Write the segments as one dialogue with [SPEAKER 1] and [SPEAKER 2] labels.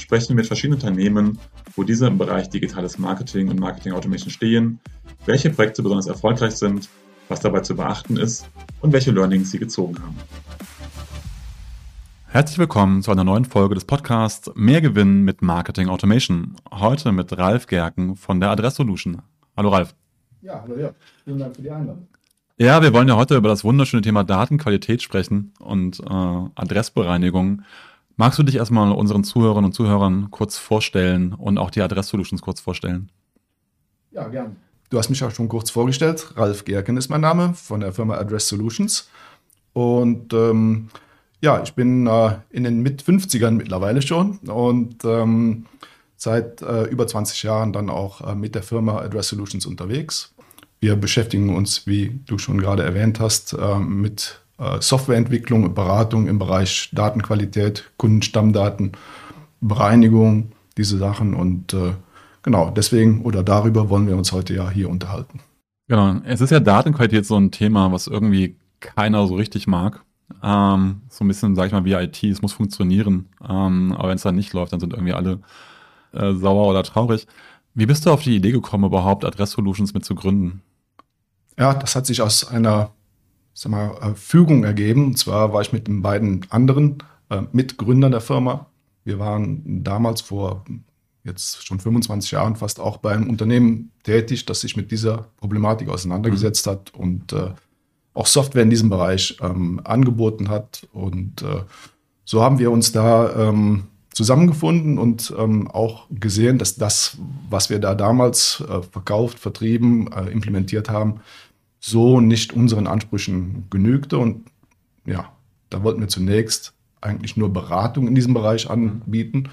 [SPEAKER 1] sprechen wir mit verschiedenen Unternehmen, wo diese im Bereich digitales Marketing und Marketing Automation stehen, welche Projekte besonders erfolgreich sind, was dabei zu beachten ist und welche Learnings sie gezogen haben. Herzlich willkommen zu einer neuen Folge des Podcasts Mehr Gewinn mit Marketing Automation. Heute mit Ralf Gerken von der Adress Solution. Hallo Ralf.
[SPEAKER 2] Ja, hallo ja. Vielen Dank für die Einladung.
[SPEAKER 1] Ja, wir wollen ja heute über das wunderschöne Thema Datenqualität sprechen und äh, Adressbereinigung. Magst du dich erstmal unseren Zuhörern und Zuhörern kurz vorstellen und auch die Adress Solutions kurz vorstellen?
[SPEAKER 2] Ja, gern. Du hast mich auch schon kurz vorgestellt. Ralf Gerken ist mein Name von der Firma Address Solutions. Und ähm, ja, ich bin äh, in den Mit-50ern mittlerweile schon und ähm, seit äh, über 20 Jahren dann auch äh, mit der Firma Address Solutions unterwegs. Wir beschäftigen uns, wie du schon gerade erwähnt hast, äh, mit Softwareentwicklung und Beratung im Bereich Datenqualität, Kundenstammdaten, Bereinigung, diese Sachen. Und äh, genau, deswegen oder darüber wollen wir uns heute ja hier unterhalten.
[SPEAKER 1] Genau, es ist ja Datenqualität so ein Thema, was irgendwie keiner so richtig mag. Ähm, so ein bisschen, sag ich mal, wie IT, es muss funktionieren. Ähm, aber wenn es dann nicht läuft, dann sind irgendwie alle äh, sauer oder traurig. Wie bist du auf die Idee gekommen, überhaupt Adress Solutions mit zu gründen?
[SPEAKER 2] Ja, das hat sich aus einer sag mal, äh, Fügung ergeben. Und zwar war ich mit den beiden anderen äh, Mitgründern der Firma. Wir waren damals vor jetzt schon 25 Jahren fast auch bei einem Unternehmen tätig, das sich mit dieser Problematik auseinandergesetzt mhm. hat und äh, auch Software in diesem Bereich ähm, angeboten hat. Und äh, so haben wir uns da ähm, zusammengefunden und ähm, auch gesehen, dass das, was wir da damals äh, verkauft, vertrieben, äh, implementiert haben, so nicht unseren Ansprüchen genügte. Und ja, da wollten wir zunächst eigentlich nur Beratung in diesem Bereich anbieten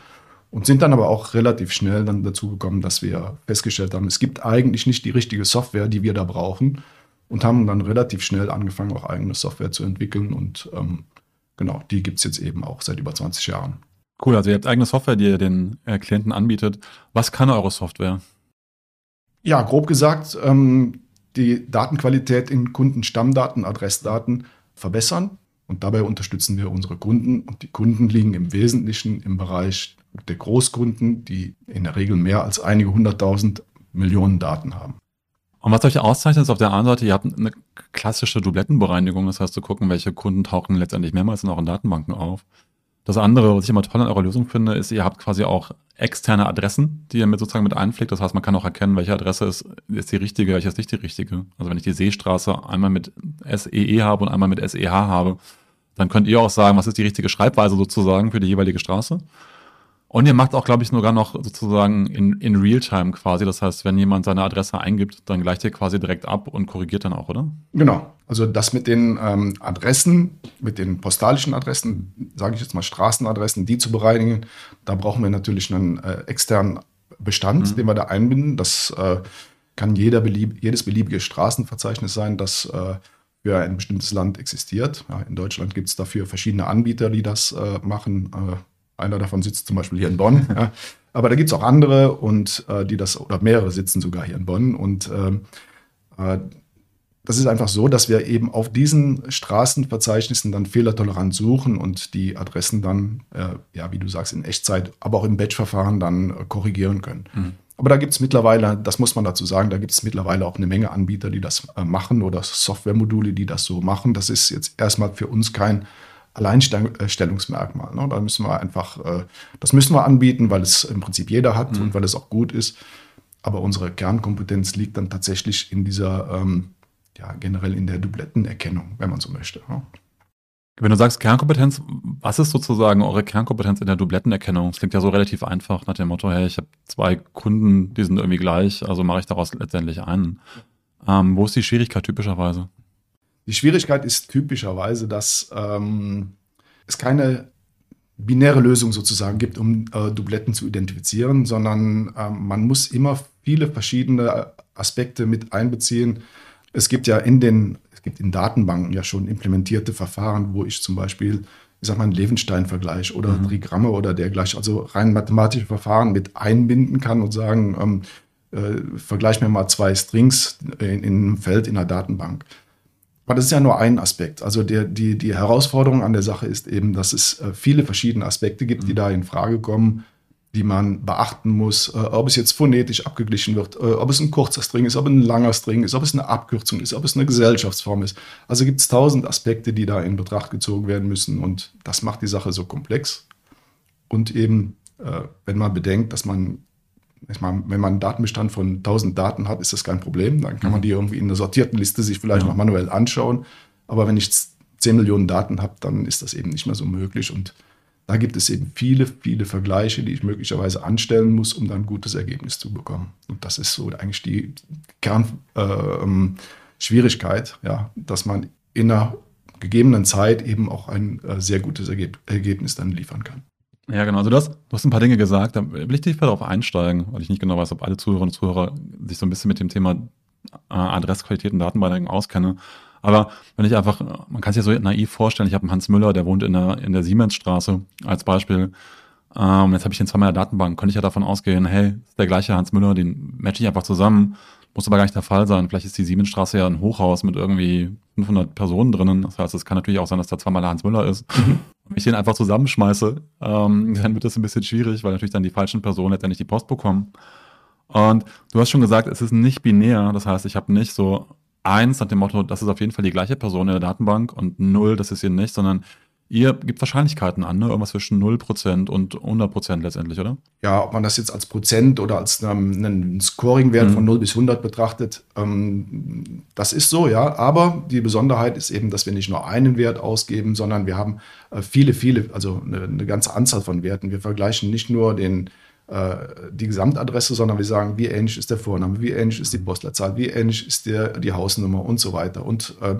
[SPEAKER 2] und sind dann aber auch relativ schnell dann dazu gekommen, dass wir festgestellt haben, es gibt eigentlich nicht die richtige Software, die wir da brauchen und haben dann relativ schnell angefangen, auch eigene Software zu entwickeln und ähm, genau, die gibt es jetzt eben auch seit über 20 Jahren.
[SPEAKER 1] Cool, also ihr habt eigene Software, die ihr den äh, Klienten anbietet. Was kann eure Software?
[SPEAKER 2] Ja, grob gesagt, ähm, die Datenqualität in Kundenstammdaten, Adressdaten verbessern. Und dabei unterstützen wir unsere Kunden. Und die Kunden liegen im Wesentlichen im Bereich der Großkunden, die in der Regel mehr als einige hunderttausend Millionen Daten haben.
[SPEAKER 1] Und was euch auszeichnet, ist auf der einen Seite, ihr habt eine klassische Dublettenbereinigung. Das heißt, zu gucken, welche Kunden tauchen letztendlich mehrmals in euren Datenbanken auf. Das andere, was ich immer toll an eurer Lösung finde, ist, ihr habt quasi auch externe Adressen, die ihr mit sozusagen mit einpflegt. Das heißt, man kann auch erkennen, welche Adresse ist, ist die richtige, welche ist nicht die richtige. Also wenn ich die Seestraße einmal mit SEE e habe und einmal mit SEH habe, dann könnt ihr auch sagen, was ist die richtige Schreibweise sozusagen für die jeweilige Straße. Und ihr macht auch, glaube ich, sogar noch sozusagen in, in Realtime quasi. Das heißt, wenn jemand seine Adresse eingibt, dann gleicht ihr quasi direkt ab und korrigiert dann auch, oder?
[SPEAKER 2] Genau. Also das mit den ähm, Adressen, mit den postalischen Adressen, sage ich jetzt mal Straßenadressen, die zu bereinigen, da brauchen wir natürlich einen äh, externen Bestand, mhm. den wir da einbinden. Das äh, kann jeder belieb jedes beliebige Straßenverzeichnis sein, das äh, für ein bestimmtes Land existiert. Ja, in Deutschland gibt es dafür verschiedene Anbieter, die das äh, machen äh, einer davon sitzt zum Beispiel hier in Bonn. Ja. Aber da gibt es auch andere und äh, die das, oder mehrere sitzen sogar hier in Bonn. Und ähm, äh, das ist einfach so, dass wir eben auf diesen Straßenverzeichnissen dann fehlertolerant suchen und die Adressen dann, äh, ja, wie du sagst, in Echtzeit, aber auch im Batch-Verfahren dann äh, korrigieren können. Mhm. Aber da gibt es mittlerweile, das muss man dazu sagen, da gibt es mittlerweile auch eine Menge Anbieter, die das äh, machen oder Softwaremodule, die das so machen. Das ist jetzt erstmal für uns kein Alleinstellungsmerkmal. Ne? Da müssen wir einfach, äh, das müssen wir anbieten, weil es im Prinzip jeder hat mhm. und weil es auch gut ist. Aber unsere Kernkompetenz liegt dann tatsächlich in dieser, ähm, ja, generell in der Dublettenerkennung, wenn man so möchte. Ne?
[SPEAKER 1] Wenn du sagst Kernkompetenz, was ist sozusagen eure Kernkompetenz in der Dublettenerkennung? Das klingt ja so relativ einfach nach dem Motto, hey, ich habe zwei Kunden, die sind irgendwie gleich, also mache ich daraus letztendlich einen. Ähm, wo ist die Schwierigkeit typischerweise?
[SPEAKER 2] Die Schwierigkeit ist typischerweise, dass ähm, es keine binäre Lösung sozusagen gibt, um äh, Dubletten zu identifizieren, sondern äh, man muss immer viele verschiedene Aspekte mit einbeziehen. Es gibt ja in den, es gibt in Datenbanken ja schon implementierte Verfahren, wo ich zum Beispiel, ich sag mal, einen Levenstein-Vergleich oder mhm. Trigramme oder dergleichen, also rein mathematische Verfahren mit einbinden kann und sagen, ähm, äh, vergleich mir mal zwei Strings in, in einem Feld in einer Datenbank. Aber das ist ja nur ein Aspekt. Also der, die, die Herausforderung an der Sache ist eben, dass es äh, viele verschiedene Aspekte gibt, die mhm. da in Frage kommen, die man beachten muss, äh, ob es jetzt phonetisch abgeglichen wird, äh, ob es ein kurzer String ist, ob es ein langer String ist, ob es eine Abkürzung ist, ob es eine Gesellschaftsform ist. Also gibt es tausend Aspekte, die da in Betracht gezogen werden müssen und das macht die Sache so komplex. Und eben, wenn man bedenkt, dass man ich meine, wenn man einen Datenbestand von 1000 Daten hat, ist das kein Problem. Dann kann man mhm. die irgendwie in einer sortierten Liste sich vielleicht ja. noch manuell anschauen. Aber wenn ich 10 Millionen Daten habe, dann ist das eben nicht mehr so möglich. Und da gibt es eben viele, viele Vergleiche, die ich möglicherweise anstellen muss, um dann ein gutes Ergebnis zu bekommen. Und das ist so eigentlich die Kernschwierigkeit, äh, ja, dass man in einer gegebenen Zeit eben auch ein äh, sehr gutes Ergeb Ergebnis dann liefern kann.
[SPEAKER 1] Ja, genau. Also du hast, du hast ein paar Dinge gesagt, da will ich dich darauf einsteigen, weil ich nicht genau weiß, ob alle Zuhörerinnen und Zuhörer sich so ein bisschen mit dem Thema äh, Adressqualität und Datenbanken auskennen. Aber wenn ich einfach, man kann sich ja so naiv vorstellen, ich habe einen Hans Müller, der wohnt in der, in der Siemensstraße als Beispiel. Ähm, jetzt habe ich den zweimal in der Datenbank, könnte ich ja davon ausgehen, hey, ist der gleiche Hans Müller, den matche ich einfach zusammen. Muss aber gar nicht der Fall sein. Vielleicht ist die Siemensstraße ja ein Hochhaus mit irgendwie 500 Personen drinnen. Das heißt, es kann natürlich auch sein, dass da zweimal der Hans Müller ist. Wenn ich den einfach zusammenschmeiße, ähm, dann wird das ein bisschen schwierig, weil natürlich dann die falschen Personen letztendlich die Post bekommen. Und du hast schon gesagt, es ist nicht binär. Das heißt, ich habe nicht so eins nach dem Motto, das ist auf jeden Fall die gleiche Person in der Datenbank und null, das ist hier nicht, sondern ihr gibt Wahrscheinlichkeiten an, ne? irgendwas zwischen 0% und 100% letztendlich, oder?
[SPEAKER 2] Ja, ob man das jetzt als Prozent oder als einen, einen Scoring-Wert mhm. von 0 bis 100 betrachtet, ähm, das ist so, ja. Aber die Besonderheit ist eben, dass wir nicht nur einen Wert ausgeben, sondern wir haben äh, viele, viele, also eine, eine ganze Anzahl von Werten. Wir vergleichen nicht nur den äh, die Gesamtadresse, sondern wir sagen, wie ähnlich ist der Vorname, wie ähnlich ist die Postleitzahl, wie ähnlich ist der, die Hausnummer und so weiter. Und äh,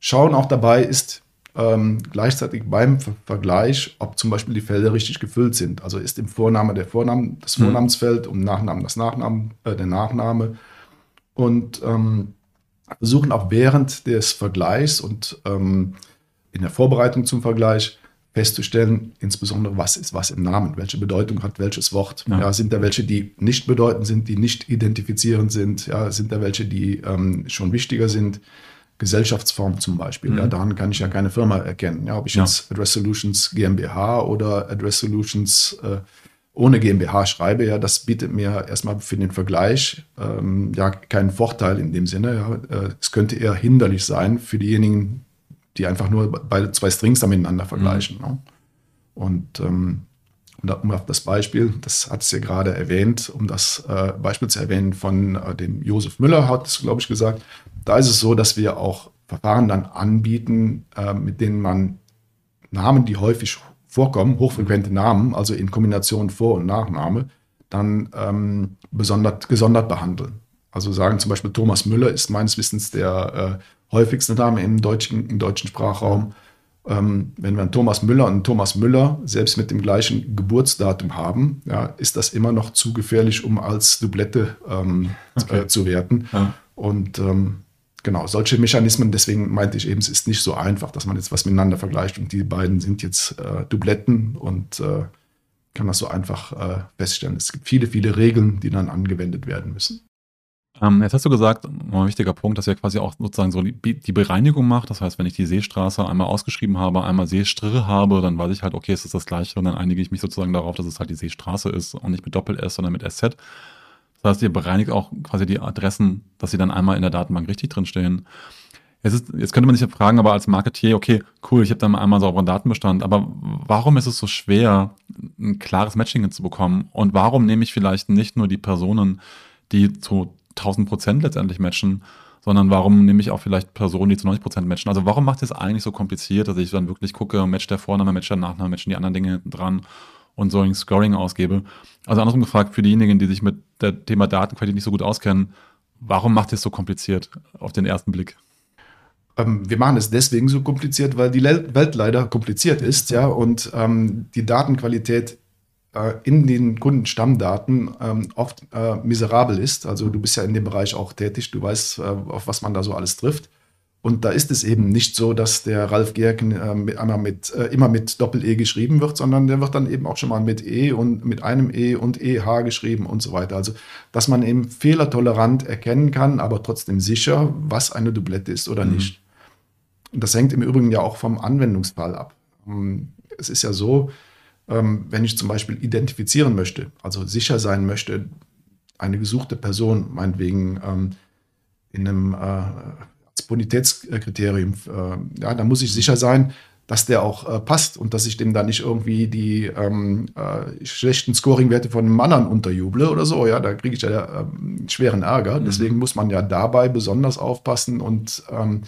[SPEAKER 2] schauen auch dabei ist ähm, gleichzeitig beim Ver Vergleich, ob zum Beispiel die Felder richtig gefüllt sind. Also ist im Vorname der Vorname das mhm. Vornamensfeld, um Nachnamen das Nachnamen, äh, der Nachname. Und ähm, versuchen auch während des Vergleichs und ähm, in der Vorbereitung zum Vergleich festzustellen, insbesondere was ist was im Namen, welche Bedeutung hat welches Wort. Ja. ja sind da welche, die nicht bedeutend sind, die nicht identifizierend sind? Ja, sind da welche, die ähm, schon wichtiger sind? Gesellschaftsform zum Beispiel. Mhm. Ja, daran kann ich ja keine Firma erkennen. Ja, ob ich ja. jetzt Address Solutions GmbH oder Address Solutions äh, ohne GmbH schreibe, ja, das bietet mir erstmal für den Vergleich ähm, ja keinen Vorteil in dem Sinne. Ja. Äh, es könnte eher hinderlich sein für diejenigen, die einfach nur beide zwei Strings da miteinander vergleichen. Mhm. Ne? Und ähm, um auf das Beispiel, das hat es ja gerade erwähnt, um das äh, Beispiel zu erwähnen von äh, dem Josef Müller, hat es, glaube ich, gesagt, da ist es so, dass wir auch Verfahren dann anbieten, äh, mit denen man Namen, die häufig vorkommen, hochfrequente Namen, also in Kombination Vor- und Nachname, dann ähm, besondert, gesondert behandeln. Also sagen zum Beispiel Thomas Müller ist meines Wissens der äh, häufigste Name im deutschen, im deutschen Sprachraum. Ähm, wenn wir einen Thomas Müller und einen Thomas Müller selbst mit dem gleichen Geburtsdatum haben, ja, ist das immer noch zu gefährlich, um als Doublette ähm, okay. äh, zu werten. Ja. Und ähm, genau, solche Mechanismen, deswegen meinte ich eben, es ist nicht so einfach, dass man jetzt was miteinander vergleicht und die beiden sind jetzt äh, Dubletten und äh, kann das so einfach äh, feststellen. Es gibt viele, viele Regeln, die dann angewendet werden müssen.
[SPEAKER 1] Ähm, jetzt hast du gesagt, ein wichtiger Punkt, dass ihr quasi auch sozusagen so die, die, Bereinigung macht. Das heißt, wenn ich die Seestraße einmal ausgeschrieben habe, einmal Seestrille habe, dann weiß ich halt, okay, es ist das gleiche und dann einige ich mich sozusagen darauf, dass es halt die Seestraße ist und nicht mit Doppel-S, sondern mit SZ. Das heißt, ihr bereinigt auch quasi die Adressen, dass sie dann einmal in der Datenbank richtig drinstehen. Jetzt, ist, jetzt könnte man sich ja fragen, aber als Marketier, okay, cool, ich habe dann einmal sauberen Datenbestand, aber warum ist es so schwer, ein klares Matching hinzubekommen? Und warum nehme ich vielleicht nicht nur die Personen, die zu 1000 Prozent letztendlich matchen, sondern warum nehme ich auch vielleicht Personen, die zu 90 Prozent matchen? Also warum macht es eigentlich so kompliziert, dass ich dann wirklich gucke, match der Vorname, match der Nachname, matchen die anderen Dinge hinten dran und so ein Scoring ausgebe? Also andersrum gefragt, für diejenigen, die sich mit der Thema Datenqualität nicht so gut auskennen, warum macht es so kompliziert auf den ersten Blick?
[SPEAKER 2] Ähm, wir machen es deswegen so kompliziert, weil die Welt leider kompliziert ist, ja, und ähm, die Datenqualität äh, in den Kundenstammdaten ähm, oft äh, miserabel ist. Also du bist ja in dem Bereich auch tätig, du weißt, äh, auf was man da so alles trifft. Und da ist es eben nicht so, dass der Ralf Gerken äh, mit, einmal mit, äh, immer mit Doppel-E geschrieben wird, sondern der wird dann eben auch schon mal mit E und mit einem E und EH geschrieben und so weiter. Also, dass man eben fehlertolerant erkennen kann, aber trotzdem sicher, was eine Doublette ist oder mhm. nicht. Und das hängt im Übrigen ja auch vom Anwendungsfall ab. Ähm, es ist ja so, ähm, wenn ich zum Beispiel identifizieren möchte, also sicher sein möchte, eine gesuchte Person, meinetwegen ähm, in einem äh, Bonitätskriterium, äh, ja, da muss ich sicher sein, dass der auch äh, passt und dass ich dem da nicht irgendwie die ähm, äh, schlechten Scoring-Werte von einem anderen unterjuble oder so. Ja, da kriege ich ja ähm, schweren Ärger. Mhm. Deswegen muss man ja dabei besonders aufpassen und ähm,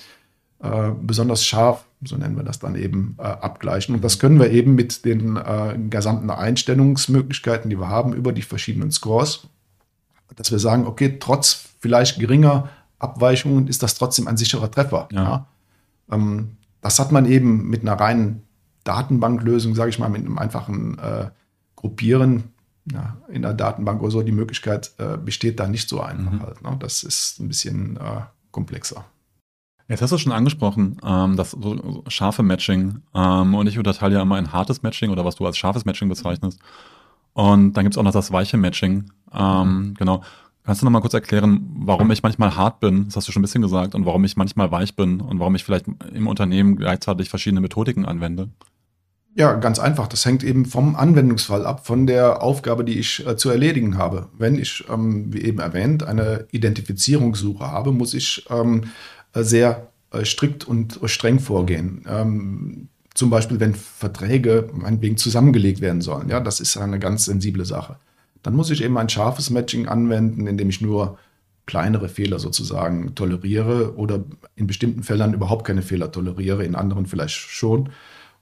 [SPEAKER 2] äh, besonders scharf, so nennen wir das dann eben, äh, abgleichen. Und das können wir eben mit den äh, gesamten Einstellungsmöglichkeiten, die wir haben über die verschiedenen Scores, dass wir sagen, okay, trotz vielleicht geringer Abweichungen ist das trotzdem ein sicherer Treffer. Ja. ja. Ähm, das hat man eben mit einer reinen Datenbanklösung, sage ich mal, mit einem einfachen äh, Gruppieren ja, in der Datenbank oder so. Die Möglichkeit äh, besteht da nicht so einfach mhm. halt. Ne? Das ist ein bisschen äh, komplexer.
[SPEAKER 1] Jetzt hast du schon angesprochen, ähm, das so scharfe Matching. Ähm, und ich unterteile ja immer ein hartes Matching oder was du als scharfes Matching bezeichnest. Und dann gibt es auch noch das weiche Matching. Ähm, mhm. Genau. Kannst du noch mal kurz erklären, warum ich manchmal hart bin, das hast du schon ein bisschen gesagt, und warum ich manchmal weich bin und warum ich vielleicht im Unternehmen gleichzeitig verschiedene Methodiken anwende?
[SPEAKER 2] Ja, ganz einfach. Das hängt eben vom Anwendungsfall ab, von der Aufgabe, die ich äh, zu erledigen habe. Wenn ich, ähm, wie eben erwähnt, eine Identifizierungssuche habe, muss ich ähm, sehr äh, strikt und streng vorgehen. Ähm, zum Beispiel, wenn Verträge meinetwegen zusammengelegt werden sollen. Ja, das ist eine ganz sensible Sache dann muss ich eben ein scharfes Matching anwenden, indem ich nur kleinere Fehler sozusagen toleriere oder in bestimmten Fällen überhaupt keine Fehler toleriere, in anderen vielleicht schon.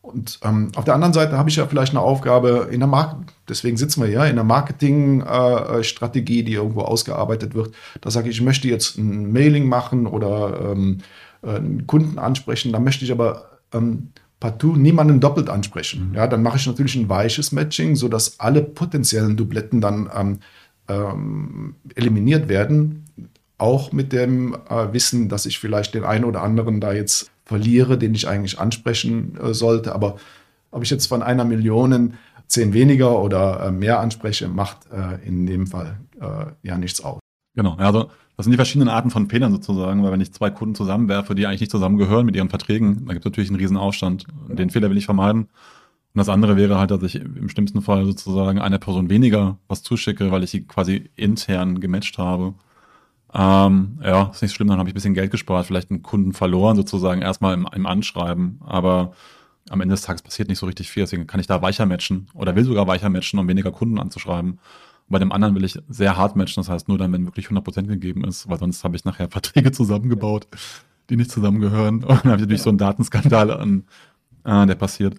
[SPEAKER 2] Und ähm, auf der anderen Seite habe ich ja vielleicht eine Aufgabe in der Markt, deswegen sitzen wir ja in der Marketingstrategie, äh, die irgendwo ausgearbeitet wird. Da sage ich, ich möchte jetzt ein Mailing machen oder ähm, äh, einen Kunden ansprechen, da möchte ich aber ähm, partout niemanden doppelt ansprechen. Mhm. Ja, dann mache ich natürlich ein weiches Matching, sodass alle potenziellen Dubletten dann ähm, ähm, eliminiert werden. Auch mit dem äh, Wissen, dass ich vielleicht den einen oder anderen da jetzt verliere, den ich eigentlich ansprechen äh, sollte. Aber ob ich jetzt von einer Million zehn weniger oder äh, mehr anspreche, macht äh, in dem Fall äh, ja nichts aus.
[SPEAKER 1] Genau, also das sind die verschiedenen Arten von Fehlern sozusagen, weil wenn ich zwei Kunden zusammenwerfe, die eigentlich nicht zusammengehören mit ihren Verträgen, dann gibt es natürlich einen riesen Aufstand. Den Fehler will ich vermeiden. Und das andere wäre halt, dass ich im schlimmsten Fall sozusagen einer Person weniger was zuschicke, weil ich sie quasi intern gematcht habe. Ähm, ja, ist nicht schlimm, dann habe ich ein bisschen Geld gespart, vielleicht einen Kunden verloren sozusagen erstmal im, im Anschreiben, aber am Ende des Tages passiert nicht so richtig viel, deswegen kann ich da weicher matchen oder will sogar weicher matchen, um weniger Kunden anzuschreiben. Bei dem anderen will ich sehr hart matchen, das heißt nur dann, wenn wirklich 100% gegeben ist, weil sonst habe ich nachher Verträge zusammengebaut, die nicht zusammengehören. Und dann habe ich natürlich so einen Datenskandal an, äh, der passiert.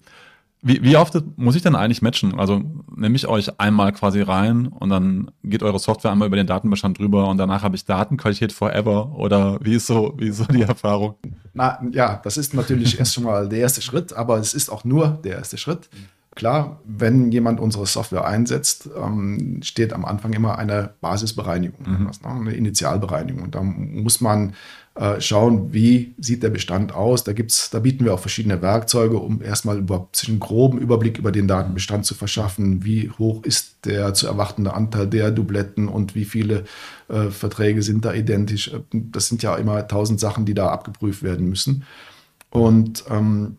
[SPEAKER 1] Wie, wie oft muss ich denn eigentlich matchen? Also nehme ich euch einmal quasi rein und dann geht eure Software einmal über den Datenbestand drüber und danach habe ich Datenqualität forever oder wie ist so, wie ist so die Erfahrung?
[SPEAKER 2] Na ja, das ist natürlich erst schon mal der erste Schritt, aber es ist auch nur der erste Schritt. Klar, wenn jemand unsere Software einsetzt, ähm, steht am Anfang immer eine Basisbereinigung, mhm. ne, eine Initialbereinigung. Und da muss man äh, schauen, wie sieht der Bestand aus. Da, gibt's, da bieten wir auch verschiedene Werkzeuge, um erstmal überhaupt sich einen groben Überblick über den Datenbestand zu verschaffen. Wie hoch ist der zu erwartende Anteil der Dubletten und wie viele äh, Verträge sind da identisch? Das sind ja immer tausend Sachen, die da abgeprüft werden müssen. Und ähm,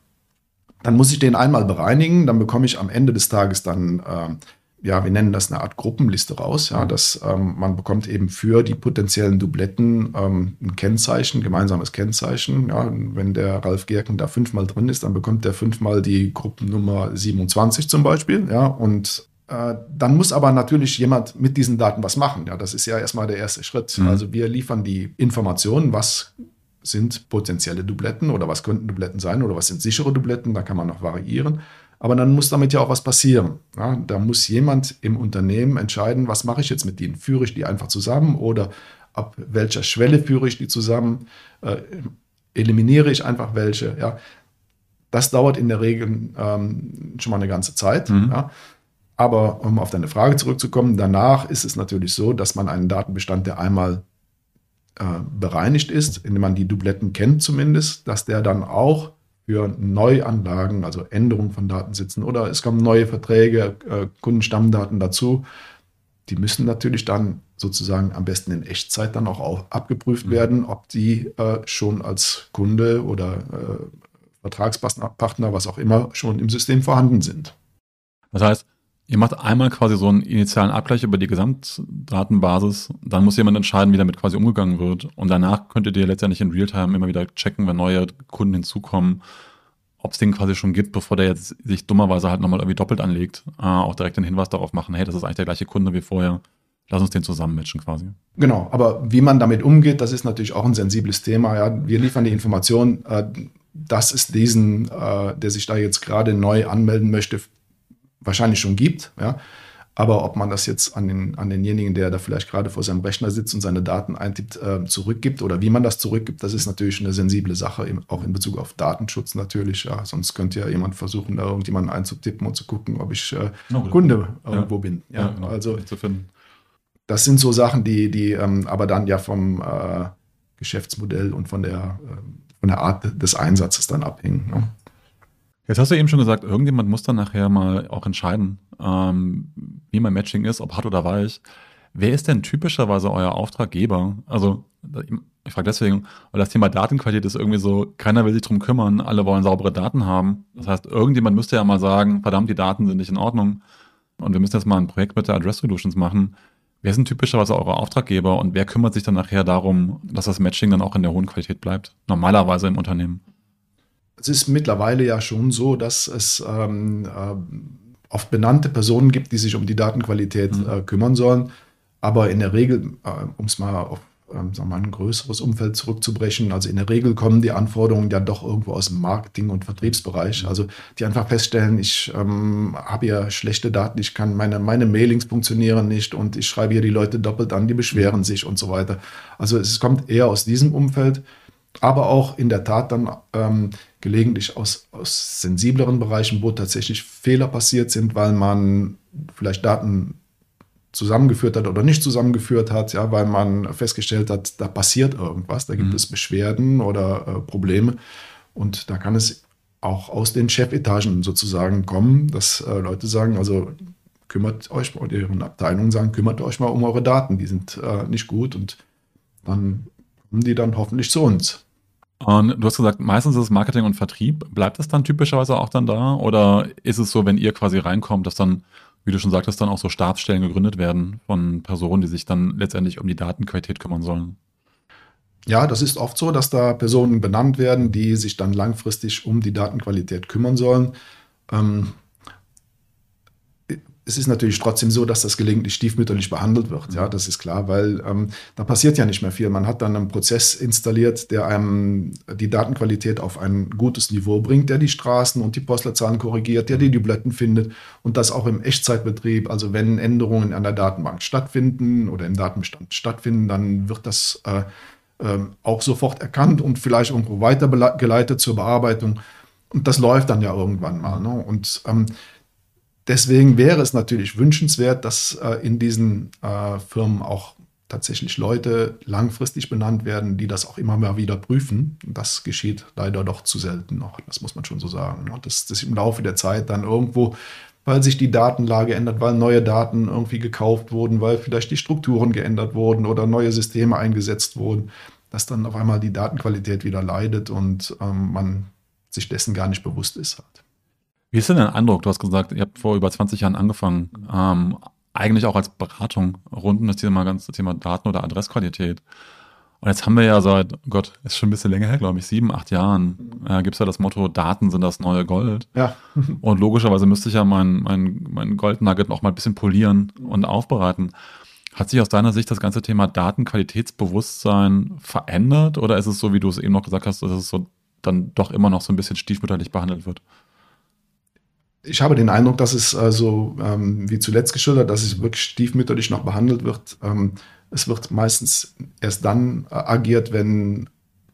[SPEAKER 2] dann muss ich den einmal bereinigen, dann bekomme ich am Ende des Tages dann, äh, ja, wir nennen das eine Art Gruppenliste raus, ja, dass ähm, man bekommt eben für die potenziellen Dubletten ähm, ein Kennzeichen, gemeinsames Kennzeichen. Ja, wenn der Ralf Gerken da fünfmal drin ist, dann bekommt er fünfmal die Gruppennummer 27 zum Beispiel, ja, und äh, dann muss aber natürlich jemand mit diesen Daten was machen. Ja, das ist ja erstmal der erste Schritt. Mhm. Also wir liefern die Informationen, was sind potenzielle Dubletten oder was könnten Dubletten sein oder was sind sichere Dubletten, da kann man noch variieren. Aber dann muss damit ja auch was passieren. Ja, da muss jemand im Unternehmen entscheiden, was mache ich jetzt mit denen? Führe ich die einfach zusammen oder ab welcher Schwelle führe ich die zusammen? Äh, eliminiere ich einfach welche? Ja, das dauert in der Regel ähm, schon mal eine ganze Zeit. Mhm. Ja. Aber um auf deine Frage zurückzukommen, danach ist es natürlich so, dass man einen Datenbestand, der einmal bereinigt ist, indem man die Dubletten kennt zumindest, dass der dann auch für Neuanlagen, also Änderungen von Datensitzen oder es kommen neue Verträge, äh, Kundenstammdaten dazu, die müssen natürlich dann sozusagen am besten in Echtzeit dann auch, abgeprüft mhm. werden, ob die äh, schon als Kunde oder äh, Vertragspartner, was auch immer, schon im System vorhanden sind.
[SPEAKER 1] Das heißt, ihr macht einmal quasi so einen initialen Abgleich über die Gesamtdatenbasis, dann muss jemand entscheiden, wie damit quasi umgegangen wird und danach könntet ihr letztendlich in Realtime immer wieder checken, wenn neue Kunden hinzukommen, ob es den quasi schon gibt, bevor der jetzt sich dummerweise halt nochmal irgendwie doppelt anlegt, äh, auch direkt den Hinweis darauf machen, hey, das ist eigentlich der gleiche Kunde wie vorher. Lass uns den zusammenmatchen quasi.
[SPEAKER 2] Genau, aber wie man damit umgeht, das ist natürlich auch ein sensibles Thema. Ja. Wir liefern die Information, äh, dass es diesen, äh, der sich da jetzt gerade neu anmelden möchte, wahrscheinlich schon gibt. Ja. Aber ob man das jetzt an, den, an denjenigen, der da vielleicht gerade vor seinem Rechner sitzt und seine Daten eintippt, äh, zurückgibt oder wie man das zurückgibt, das ist natürlich eine sensible Sache, auch in Bezug auf Datenschutz natürlich. Ja. Sonst könnte ja jemand versuchen, da irgendjemanden einzutippen und zu gucken, ob ich äh, no, Kunde irgendwo ja. bin. Ja, ja genau. also das sind so Sachen, die, die ähm, aber dann ja vom äh, Geschäftsmodell und von der, äh, von der Art des Einsatzes dann abhängen. Ne?
[SPEAKER 1] Jetzt hast du eben schon gesagt, irgendjemand muss dann nachher mal auch entscheiden, ähm, wie mein Matching ist, ob hart oder weich. Wer ist denn typischerweise euer Auftraggeber? Also, ich frage deswegen, weil das Thema Datenqualität ist irgendwie so, keiner will sich drum kümmern, alle wollen saubere Daten haben. Das heißt, irgendjemand müsste ja mal sagen, verdammt, die Daten sind nicht in Ordnung und wir müssen jetzt mal ein Projekt mit der Address Solutions machen. Wer sind typischerweise eure Auftraggeber und wer kümmert sich dann nachher darum, dass das Matching dann auch in der hohen Qualität bleibt? Normalerweise im Unternehmen
[SPEAKER 2] es ist mittlerweile ja schon so, dass es ähm, äh, oft benannte Personen gibt, die sich um die Datenqualität mhm. äh, kümmern sollen. Aber in der Regel, äh, um es mal auf ähm, sagen wir mal, ein größeres Umfeld zurückzubrechen, also in der Regel kommen die Anforderungen ja doch irgendwo aus dem Marketing- und Vertriebsbereich. Mhm. Also die einfach feststellen, ich ähm, habe ja schlechte Daten, ich kann meine, meine Mailings funktionieren nicht und ich schreibe hier die Leute doppelt an, die beschweren mhm. sich und so weiter. Also es kommt eher aus diesem Umfeld aber auch in der Tat dann ähm, gelegentlich aus, aus sensibleren Bereichen, wo tatsächlich Fehler passiert sind, weil man vielleicht Daten zusammengeführt hat oder nicht zusammengeführt hat, ja, weil man festgestellt hat, da passiert irgendwas, da gibt mhm. es Beschwerden oder äh, Probleme. Und da kann es auch aus den Chefetagen sozusagen kommen, dass äh, Leute sagen, also kümmert euch oder ihren Abteilungen sagen, kümmert euch mal um eure Daten, die sind äh, nicht gut und dann kommen die dann hoffentlich zu uns.
[SPEAKER 1] Und du hast gesagt, meistens ist es Marketing und Vertrieb. Bleibt das dann typischerweise auch dann da? Oder ist es so, wenn ihr quasi reinkommt, dass dann, wie du schon sagtest, dann auch so Stabsstellen gegründet werden von Personen, die sich dann letztendlich um die Datenqualität kümmern sollen?
[SPEAKER 2] Ja, das ist oft so, dass da Personen benannt werden, die sich dann langfristig um die Datenqualität kümmern sollen. Ähm, es ist natürlich trotzdem so, dass das gelegentlich stiefmütterlich behandelt wird. Ja, das ist klar, weil ähm, da passiert ja nicht mehr viel. Man hat dann einen Prozess installiert, der einem die Datenqualität auf ein gutes Niveau bringt, der die Straßen und die Postleitzahlen korrigiert, der die Dubletten findet und das auch im Echtzeitbetrieb. Also wenn Änderungen an der Datenbank stattfinden oder im Datenbestand stattfinden, dann wird das äh, äh, auch sofort erkannt und vielleicht irgendwo weitergeleitet zur Bearbeitung. Und das läuft dann ja irgendwann mal. Ne? Und ähm, deswegen wäre es natürlich wünschenswert, dass äh, in diesen äh, Firmen auch tatsächlich Leute langfristig benannt werden, die das auch immer mal wieder prüfen. Das geschieht leider doch zu selten noch, das muss man schon so sagen. Und das, das im Laufe der Zeit dann irgendwo, weil sich die Datenlage ändert, weil neue Daten irgendwie gekauft wurden, weil vielleicht die Strukturen geändert wurden oder neue Systeme eingesetzt wurden, dass dann auf einmal die Datenqualität wieder leidet und ähm, man sich dessen gar nicht bewusst ist halt.
[SPEAKER 1] Wie ist denn dein Eindruck? Du hast gesagt, ihr habt vor über 20 Jahren angefangen, ähm, eigentlich auch als Beratung rund um das Thema, das Thema Daten- oder Adressqualität. Und jetzt haben wir ja seit, Gott, ist schon ein bisschen länger her, glaube ich, sieben, acht Jahren, äh, gibt es ja das Motto, Daten sind das neue Gold.
[SPEAKER 2] Ja.
[SPEAKER 1] und logischerweise müsste ich ja mein, mein, mein Goldnugget noch mal ein bisschen polieren und aufbereiten. Hat sich aus deiner Sicht das ganze Thema Datenqualitätsbewusstsein verändert oder ist es so, wie du es eben noch gesagt hast, dass es so dann doch immer noch so ein bisschen stiefmütterlich behandelt wird?
[SPEAKER 2] Ich habe den Eindruck, dass es also, ähm, wie zuletzt geschildert, dass es wirklich stiefmütterlich noch behandelt wird. Ähm, es wird meistens erst dann äh, agiert, wenn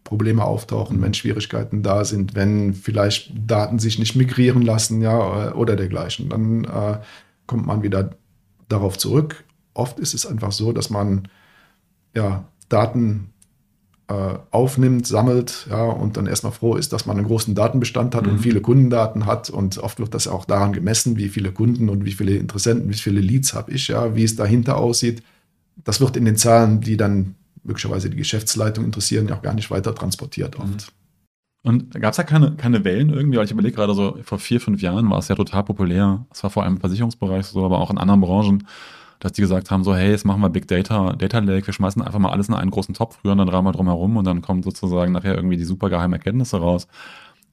[SPEAKER 2] Probleme auftauchen, wenn Schwierigkeiten da sind, wenn vielleicht Daten sich nicht migrieren lassen, ja, äh, oder dergleichen. Dann äh, kommt man wieder darauf zurück. Oft ist es einfach so, dass man ja, Daten aufnimmt, sammelt, ja, und dann erstmal froh ist, dass man einen großen Datenbestand hat mhm. und viele Kundendaten hat. Und oft wird das auch daran gemessen, wie viele Kunden und wie viele Interessenten, wie viele Leads habe ich, ja, wie es dahinter aussieht. Das wird in den Zahlen, die dann möglicherweise die Geschäftsleitung interessieren, ja auch gar nicht weiter transportiert oft. Mhm.
[SPEAKER 1] Und gab es da keine, keine Wellen irgendwie? Weil ich überlege gerade so, vor vier, fünf Jahren war es ja total populär. Es war vor allem im Versicherungsbereich so, aber auch in anderen Branchen dass die gesagt haben, so, hey, jetzt machen wir Big Data, Data Lake, wir schmeißen einfach mal alles in einen großen Topf, rühren dann dreimal drum herum und dann kommen sozusagen nachher irgendwie die super geheimen Erkenntnisse raus.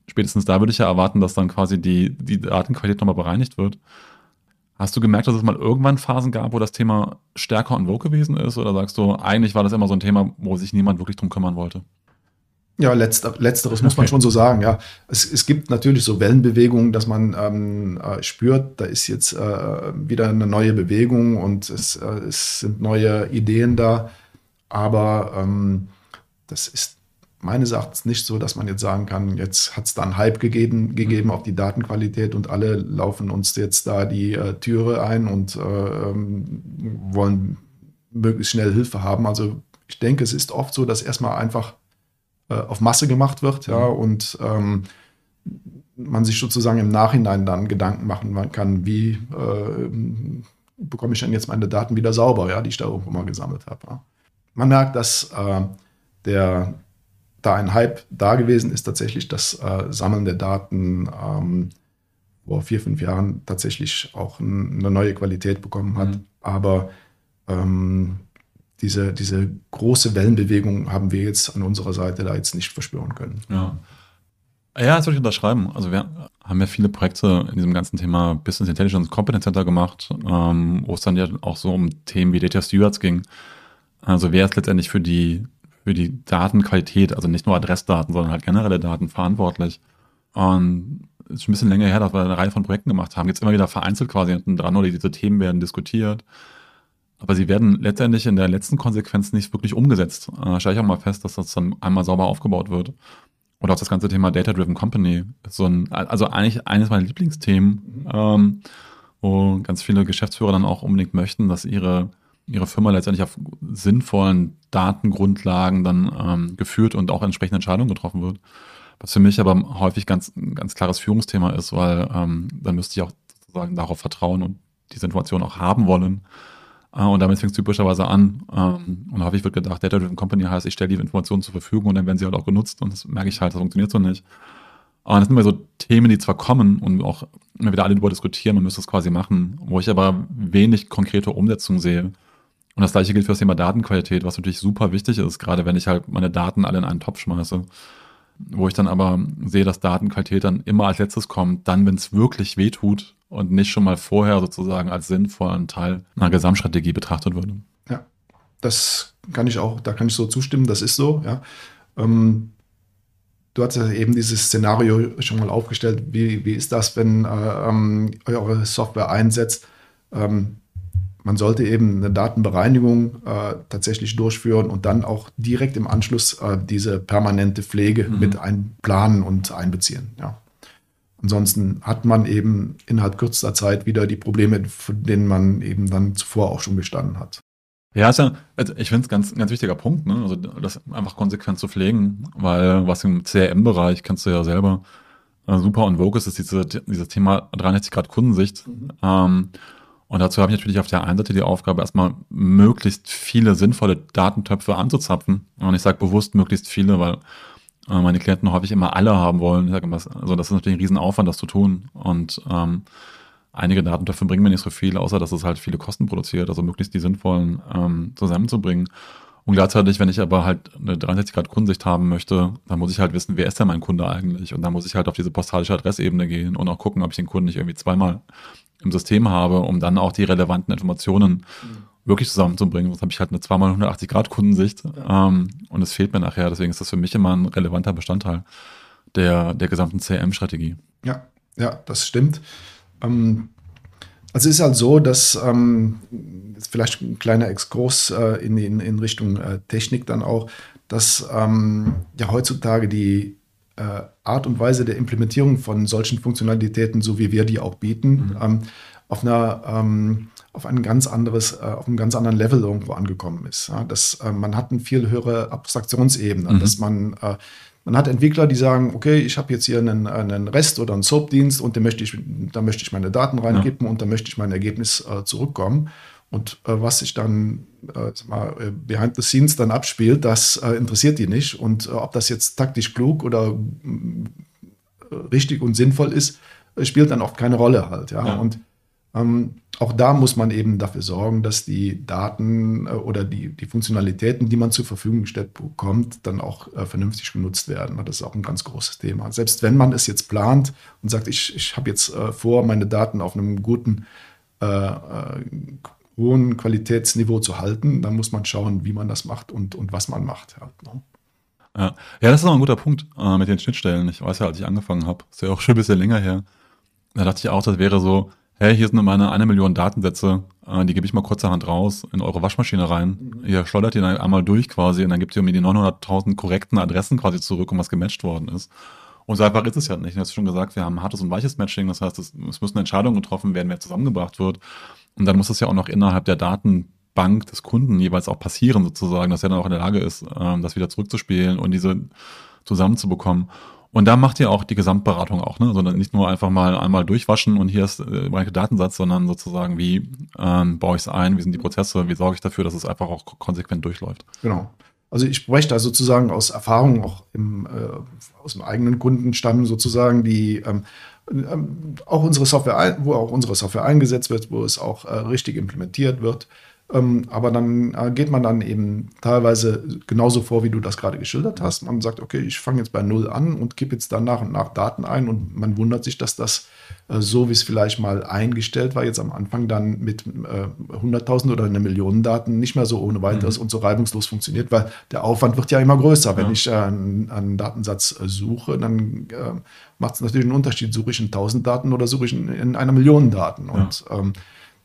[SPEAKER 1] Spätestens da würde ich ja erwarten, dass dann quasi die, die Datenqualität nochmal bereinigt wird. Hast du gemerkt, dass es mal irgendwann Phasen gab, wo das Thema stärker und vogue gewesen ist? Oder sagst du, eigentlich war das immer so ein Thema, wo sich niemand wirklich drum kümmern wollte?
[SPEAKER 2] Ja, letzter, letzteres muss man schon so sagen. Ja, es, es gibt natürlich so Wellenbewegungen, dass man ähm, äh, spürt, da ist jetzt äh, wieder eine neue Bewegung und es, äh, es sind neue Ideen da. Aber ähm, das ist meines Erachtens nicht so, dass man jetzt sagen kann, jetzt hat es da einen Hype gegeben, gegeben auf die Datenqualität und alle laufen uns jetzt da die äh, Türe ein und äh, ähm, wollen möglichst schnell Hilfe haben. Also ich denke, es ist oft so, dass erstmal einfach äh, auf Masse gemacht wird, ja, mhm. und ähm, man sich sozusagen im Nachhinein dann Gedanken machen kann, wie äh, bekomme ich denn jetzt meine Daten wieder sauber, ja, die ich da irgendwo mal gesammelt habe. Ja. Man merkt, dass äh, der da ein Hype da gewesen ist, tatsächlich das äh, Sammeln der Daten ähm, vor vier, fünf Jahren tatsächlich auch ein, eine neue Qualität bekommen hat. Mhm. Aber ähm, diese, diese große Wellenbewegung haben wir jetzt an unserer Seite da jetzt nicht verspüren können.
[SPEAKER 1] Ja. Ja, das würde ich unterschreiben. Also wir haben ja viele Projekte in diesem ganzen Thema Business Intelligence Competence Center gemacht, ähm, wo es dann ja auch so um Themen wie Data Stewards ging. Also wer ist letztendlich für die, für die Datenqualität, also nicht nur Adressdaten, sondern halt generelle Daten verantwortlich. Und es ist ein bisschen länger her, dass wir eine Reihe von Projekten gemacht haben. Jetzt immer wieder vereinzelt quasi hinten dran oder diese Themen werden diskutiert. Aber sie werden letztendlich in der letzten Konsequenz nicht wirklich umgesetzt. Äh, stelle ich auch mal fest, dass das dann einmal sauber aufgebaut wird. Oder auch das ganze Thema Data-Driven Company so ein, also eigentlich eines meiner Lieblingsthemen, ähm, wo ganz viele Geschäftsführer dann auch unbedingt möchten, dass ihre, ihre Firma letztendlich auf sinnvollen Datengrundlagen dann ähm, geführt und auch entsprechende Entscheidungen getroffen wird. Was für mich aber häufig ganz, ganz klares Führungsthema ist, weil ähm, dann müsste ich auch sozusagen darauf vertrauen und diese Information auch haben wollen. Äh, und damit fängt es typischerweise an. Ähm, und häufig wird gedacht, Data-Driven Company heißt, ich stelle die Informationen zur Verfügung und dann werden sie halt auch genutzt. Und das merke ich halt, das funktioniert so nicht. Und das sind immer so Themen, die zwar kommen und auch immer wieder alle darüber diskutieren, man müsste es quasi machen, wo ich aber wenig konkrete Umsetzung sehe. Und das gleiche gilt für das Thema Datenqualität, was natürlich super wichtig ist, gerade wenn ich halt meine Daten alle in einen Topf schmeiße. Wo ich dann aber sehe, dass Datenqualität dann immer als letztes kommt, dann, wenn es wirklich weh tut und nicht schon mal vorher sozusagen als sinnvollen Teil einer Gesamtstrategie betrachtet würde.
[SPEAKER 2] Ja, das kann ich auch, da kann ich so zustimmen, das ist so, ja. Ähm, du hast ja eben dieses Szenario schon mal aufgestellt, wie, wie ist das, wenn äh, ähm, eure Software einsetzt? Ähm, man sollte eben eine Datenbereinigung äh, tatsächlich durchführen und dann auch direkt im Anschluss äh, diese permanente Pflege mhm. mit einplanen und einbeziehen. Ja. Ansonsten hat man eben innerhalb kürzester Zeit wieder die Probleme, von denen man eben dann zuvor auch schon gestanden hat.
[SPEAKER 1] Ja, ist ja also ich finde es ganz, ein ganz wichtiger Punkt, ne? Also das einfach konsequent zu pflegen, weil was im CRM-Bereich kennst du ja selber äh, super und Vogue ist, ist diese, dieses Thema 360 Grad Kundensicht. Mhm. Ähm, und dazu habe ich natürlich auf der einen Seite die Aufgabe, erstmal möglichst viele sinnvolle Datentöpfe anzuzapfen. Und ich sage bewusst möglichst viele, weil äh, meine Klienten häufig immer alle haben wollen. Ich sage immer, also das ist natürlich ein Riesenaufwand, das zu tun. Und ähm, einige Datentöpfe bringen mir nicht so viel, außer dass es halt viele Kosten produziert, also möglichst die sinnvollen ähm, zusammenzubringen. Und gleichzeitig, wenn ich aber halt eine 63 Grad Kundensicht haben möchte, dann muss ich halt wissen, wer ist denn mein Kunde eigentlich? Und dann muss ich halt auf diese postalische Adressebene gehen und auch gucken, ob ich den Kunden nicht irgendwie zweimal im System habe, um dann auch die relevanten Informationen mhm. wirklich zusammenzubringen. Sonst habe ich halt eine 2x180 Grad Kundensicht ja. ähm, und es fehlt mir nachher. Deswegen ist das für mich immer ein relevanter Bestandteil der, der gesamten CRM-Strategie.
[SPEAKER 2] Ja, ja, das stimmt. Ähm, also es ist halt so, dass ähm, vielleicht ein kleiner Exkurs äh, in, in, in Richtung äh, Technik dann auch, dass ähm, ja heutzutage die äh, Art und Weise der Implementierung von solchen Funktionalitäten, so wie wir die auch bieten, mhm. ähm, auf einer ähm, auf ein ganz anderes, äh, auf einem ganz anderen Level irgendwo angekommen ist. Ja, dass äh, man hat eine viel höhere Abstraktionsebene, mhm. dass man äh, man hat Entwickler, die sagen, okay, ich habe jetzt hier einen, einen REST oder einen SOAP-Dienst und da möchte ich, da möchte ich meine Daten reingeben ja. und da möchte ich mein Ergebnis äh, zurückkommen. Und äh, was sich dann äh, mal, äh, behind the scenes dann abspielt, das äh, interessiert die nicht. Und äh, ob das jetzt taktisch klug oder äh, richtig und sinnvoll ist, spielt dann oft keine Rolle halt. Ja. ja. Und ähm, auch da muss man eben dafür sorgen, dass die Daten oder die, die Funktionalitäten, die man zur Verfügung gestellt bekommt, dann auch vernünftig genutzt werden. Das ist auch ein ganz großes Thema. Selbst wenn man es jetzt plant und sagt, ich, ich habe jetzt vor, meine Daten auf einem guten hohen Qualitätsniveau zu halten, dann muss man schauen, wie man das macht und, und was man macht. Halt, ne?
[SPEAKER 1] ja. ja, das ist auch ein guter Punkt äh, mit den Schnittstellen. Ich weiß ja, als ich angefangen habe, ist ja auch schon ein bisschen länger her, da dachte ich auch, das wäre so, hey, hier sind meine eine Million Datensätze, äh, die gebe ich mal kurzerhand raus in eure Waschmaschine rein. Mhm. Ihr schleudert die dann einmal durch quasi und dann gibt ihr mir die 900.000 korrekten Adressen quasi zurück, um was gematcht worden ist. Und so einfach ist es ja nicht. Du hast schon gesagt, wir haben hartes und weiches Matching. Das heißt, es, es müssen Entscheidungen getroffen werden, wer zusammengebracht wird. Und dann muss das ja auch noch innerhalb der Datenbank des Kunden jeweils auch passieren, sozusagen, dass er dann auch in der Lage ist, ähm, das wieder zurückzuspielen und diese zusammenzubekommen. Und da macht ihr auch die Gesamtberatung auch, ne? Sondern nicht nur einfach mal einmal durchwaschen und hier ist äh, Datensatz, sondern sozusagen, wie ähm, baue ich es ein, wie sind die Prozesse, wie sorge ich dafür, dass es einfach auch konsequent durchläuft.
[SPEAKER 2] Genau. Also ich spreche da sozusagen aus Erfahrung auch im, äh, aus dem eigenen Kundenstamm sozusagen, die ähm, ähm, auch unsere Software, wo auch unsere Software eingesetzt wird, wo es auch äh, richtig implementiert wird. Ähm, aber dann äh, geht man dann eben teilweise genauso vor, wie du das gerade geschildert hast. Man sagt, okay, ich fange jetzt bei Null an und gebe jetzt dann nach und nach Daten ein und man wundert sich, dass das äh, so, wie es vielleicht mal eingestellt war, jetzt am Anfang dann mit äh, 100.000 oder eine Million Daten nicht mehr so ohne weiteres mhm. und so reibungslos funktioniert, weil der Aufwand wird ja immer größer. Wenn ich äh, einen, einen, Datensatz äh, suche, dann äh, macht es natürlich einen Unterschied, suche ich in 1000 Daten oder suche ich in, in einer Million Daten. Und ähm,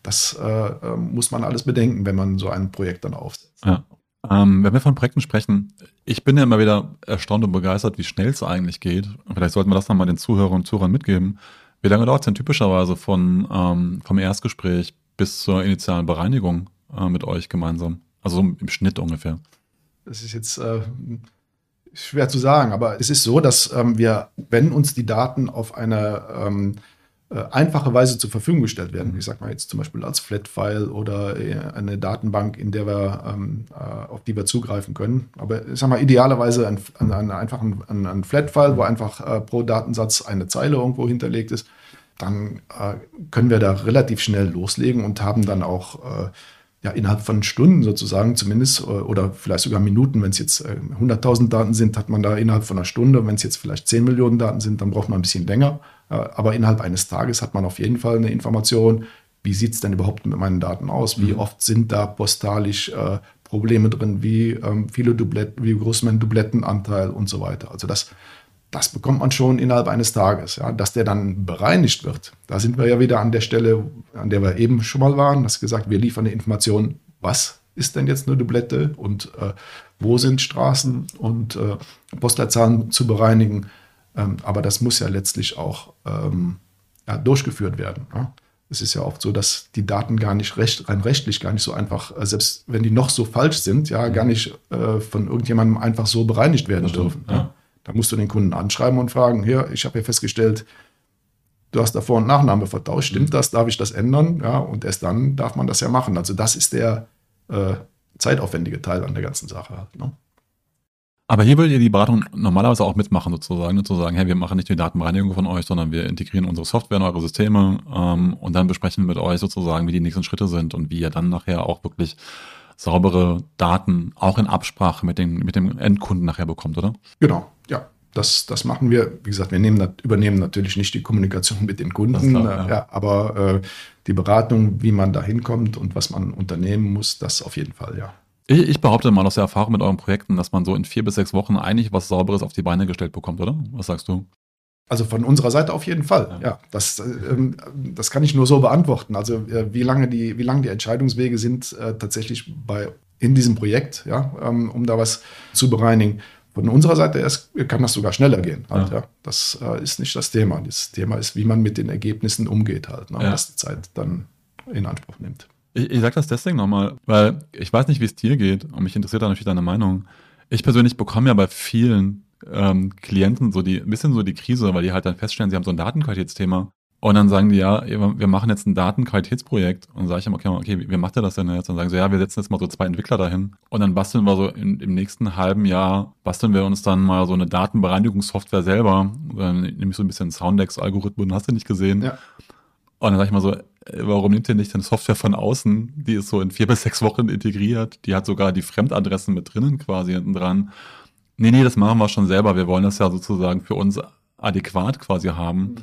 [SPEAKER 2] das äh, ähm, muss man alles bedenken, wenn man so ein Projekt dann aufsetzt.
[SPEAKER 1] Ja. Ähm, wenn wir von Projekten sprechen, ich bin ja immer wieder erstaunt und begeistert, wie schnell es eigentlich geht. vielleicht sollten wir das nochmal den Zuhörern und Zuhörern mitgeben. Wie lange dauert es denn typischerweise von, ähm, vom Erstgespräch bis zur initialen Bereinigung äh, mit euch gemeinsam? Also im Schnitt ungefähr.
[SPEAKER 2] Das ist jetzt äh, schwer zu sagen, aber es ist so, dass ähm, wir, wenn uns die Daten auf eine ähm, äh, einfache Weise zur Verfügung gestellt werden. Ich sage mal jetzt zum Beispiel als Flat-File oder äh, eine Datenbank, in der wir, ähm, äh, auf die wir zugreifen können. Aber ich sage mal idealerweise ein, ein, ein einfachen ein, ein Flat-File, wo einfach äh, pro Datensatz eine Zeile irgendwo hinterlegt ist. Dann äh, können wir da relativ schnell loslegen und haben dann auch äh, ja, innerhalb von Stunden sozusagen zumindest oder vielleicht sogar Minuten, wenn es jetzt 100.000 Daten sind, hat man da innerhalb von einer Stunde. Wenn es jetzt vielleicht 10 Millionen Daten sind, dann braucht man ein bisschen länger. Aber innerhalb eines Tages hat man auf jeden Fall eine Information, wie sieht es denn überhaupt mit meinen Daten aus? Wie mhm. oft sind da postalisch äh, Probleme drin? Wie ähm, viele Dubletten, wie groß mein Dublettenanteil und so weiter? Also das, das bekommt man schon innerhalb eines Tages. Ja? Dass der dann bereinigt wird, da sind wir ja wieder an der Stelle, an der wir eben schon mal waren. Das gesagt, wir liefern eine Information, was ist denn jetzt eine Dublette und äh, wo sind Straßen und äh, Postleitzahlen zu bereinigen. Ähm, aber das muss ja letztlich auch ähm, ja, durchgeführt werden. Ne? Es ist ja oft so, dass die Daten gar nicht recht, rein rechtlich gar nicht so einfach, äh, selbst wenn die noch so falsch sind, ja, gar mhm. nicht äh, von irgendjemandem einfach so bereinigt werden das dürfen. Stimmt, ja. Da musst du den Kunden anschreiben und fragen, hier, ich habe hier festgestellt, du hast da Vor- und Nachname vertauscht, stimmt mhm. das, darf ich das ändern? Ja, und erst dann darf man das ja machen. Also das ist der äh, zeitaufwendige Teil an der ganzen Sache. Halt, ne?
[SPEAKER 1] Aber hier würdet ihr die Beratung normalerweise auch mitmachen, sozusagen, ne? zu sagen, hey, wir machen nicht die Datenbereinigung von euch, sondern wir integrieren unsere Software in eure Systeme ähm, und dann besprechen mit euch sozusagen, wie die nächsten Schritte sind und wie ihr dann nachher auch wirklich saubere Daten auch in Absprache mit, den, mit dem Endkunden nachher bekommt, oder?
[SPEAKER 2] Genau, ja. Das, das machen wir. Wie gesagt, wir nehmen, übernehmen natürlich nicht die Kommunikation mit den Kunden, klar, ja. ja. aber äh, die Beratung, wie man da hinkommt und was man unternehmen muss, das auf jeden Fall, ja.
[SPEAKER 1] Ich, ich, behaupte mal aus der Erfahrung mit euren Projekten, dass man so in vier bis sechs Wochen eigentlich was Sauberes auf die Beine gestellt bekommt, oder? Was sagst du?
[SPEAKER 2] Also von unserer Seite auf jeden Fall. Ja, ja das, ähm, das kann ich nur so beantworten. Also äh, wie lange die, wie lange die Entscheidungswege sind äh, tatsächlich bei in diesem Projekt, ja, ähm, um da was zu bereinigen. Von unserer Seite erst kann das sogar schneller gehen. Halt, ja. ja. Das äh, ist nicht das Thema. Das Thema ist, wie man mit den Ergebnissen umgeht, halt, ne? ja. was die Zeit dann in Anspruch nimmt.
[SPEAKER 1] Ich, ich sage das deswegen nochmal, weil ich weiß nicht, wie es dir geht und mich interessiert da natürlich deine Meinung. Ich persönlich bekomme ja bei vielen ähm, Klienten so die, ein bisschen so die Krise, weil die halt dann feststellen, sie haben so ein Datenqualitätsthema und dann sagen die, ja, wir machen jetzt ein Datenqualitätsprojekt. Und dann sage ich immer, okay, okay, wie macht ihr das denn jetzt? Und dann sagen sie, ja, wir setzen jetzt mal so zwei Entwickler dahin. Und dann basteln wir so in, im nächsten halben Jahr, basteln wir uns dann mal so eine Datenbereinigungssoftware selber. Dann nehme ich so ein bisschen Soundex-Algorithmen, hast du nicht gesehen. Ja. Und dann sage ich mal so, äh, warum nehmt ihr nicht eine Software von außen? Die ist so in vier bis sechs Wochen integriert. Die hat sogar die Fremdadressen mit drinnen quasi hinten dran. Nee, nee, das machen wir schon selber. Wir wollen das ja sozusagen für uns adäquat quasi haben. Mhm.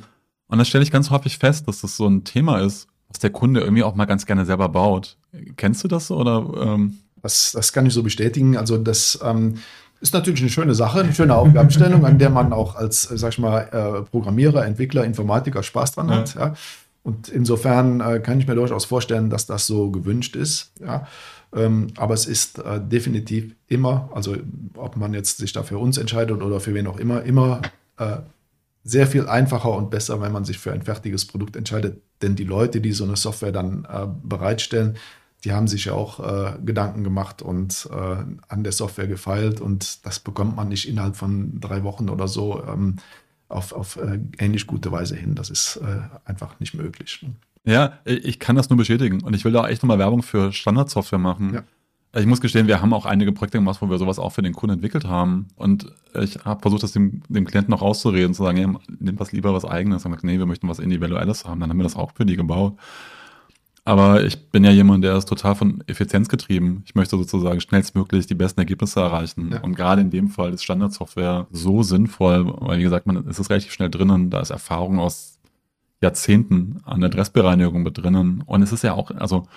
[SPEAKER 1] Und das stelle ich ganz häufig fest, dass das so ein Thema ist, was der Kunde irgendwie auch mal ganz gerne selber baut. Kennst du das oder? Ähm?
[SPEAKER 2] Das, das kann ich so bestätigen. Also das ähm, ist natürlich eine schöne Sache, eine schöne Aufgabenstellung, an der man auch als, sag ich mal, äh, Programmierer, Entwickler, Informatiker Spaß dran hat. Ja. Und insofern äh, kann ich mir durchaus vorstellen, dass das so gewünscht ist. Ja. Ähm, aber es ist äh, definitiv immer, also ob man jetzt sich da für uns entscheidet oder für wen auch immer, immer äh, sehr viel einfacher und besser, wenn man sich für ein fertiges Produkt entscheidet. Denn die Leute, die so eine Software dann äh, bereitstellen, die haben sich ja auch äh, Gedanken gemacht und äh, an der Software gefeilt und das bekommt man nicht innerhalb von drei Wochen oder so ähm, auf, auf äh, ähnlich gute Weise hin. Das ist äh, einfach nicht möglich. Ne?
[SPEAKER 1] Ja, ich kann das nur bestätigen und ich will da echt nochmal Werbung für Standardsoftware machen. Ja. Ich muss gestehen, wir haben auch einige Projekte gemacht, wo wir sowas auch für den Kunden entwickelt haben. Und ich habe versucht, das dem, dem Klienten noch rauszureden, zu sagen, hey, nimm was lieber was eigenes. Und gesagt, nee, wir möchten was Individuelles haben. Dann haben wir das auch für die gebaut. Aber ich bin ja jemand, der ist total von Effizienz getrieben. Ich möchte sozusagen schnellstmöglich die besten Ergebnisse erreichen. Ja. Und gerade in dem Fall ist Standardsoftware so sinnvoll, weil wie gesagt, man ist es relativ schnell drinnen. Da ist Erfahrung aus Jahrzehnten an Adressbereinigung mit drinnen. Und es ist ja auch, also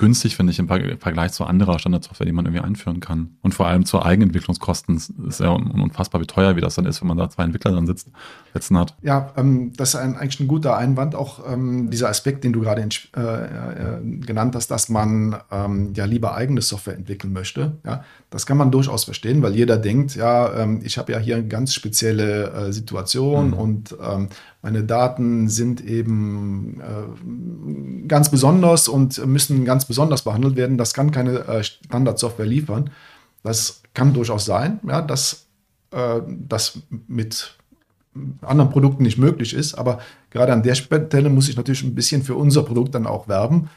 [SPEAKER 1] günstig, finde ich, im Vergleich zu anderer Standardsoftware, die man irgendwie einführen kann. Und vor allem zu Eigenentwicklungskosten ist ja unfassbar, wie teuer wie das dann ist, wenn man da zwei Entwickler dran sitzt, sitzen hat.
[SPEAKER 2] Ja, ähm, das ist ein, eigentlich ein guter Einwand, auch ähm, dieser Aspekt, den du gerade äh, äh, genannt hast, dass man ähm, ja lieber eigene Software entwickeln möchte. Ja, das kann man durchaus verstehen, weil jeder denkt, ja, ähm, ich habe ja hier eine ganz spezielle äh, Situation mhm. und ähm, meine Daten sind eben äh, ganz besonders und müssen ganz besonders behandelt werden. Das kann keine äh, Standardsoftware liefern. Das kann durchaus sein, ja, dass das mit anderen Produkten nicht möglich ist. Aber gerade an der Stelle muss ich natürlich ein bisschen für unser Produkt dann auch werben,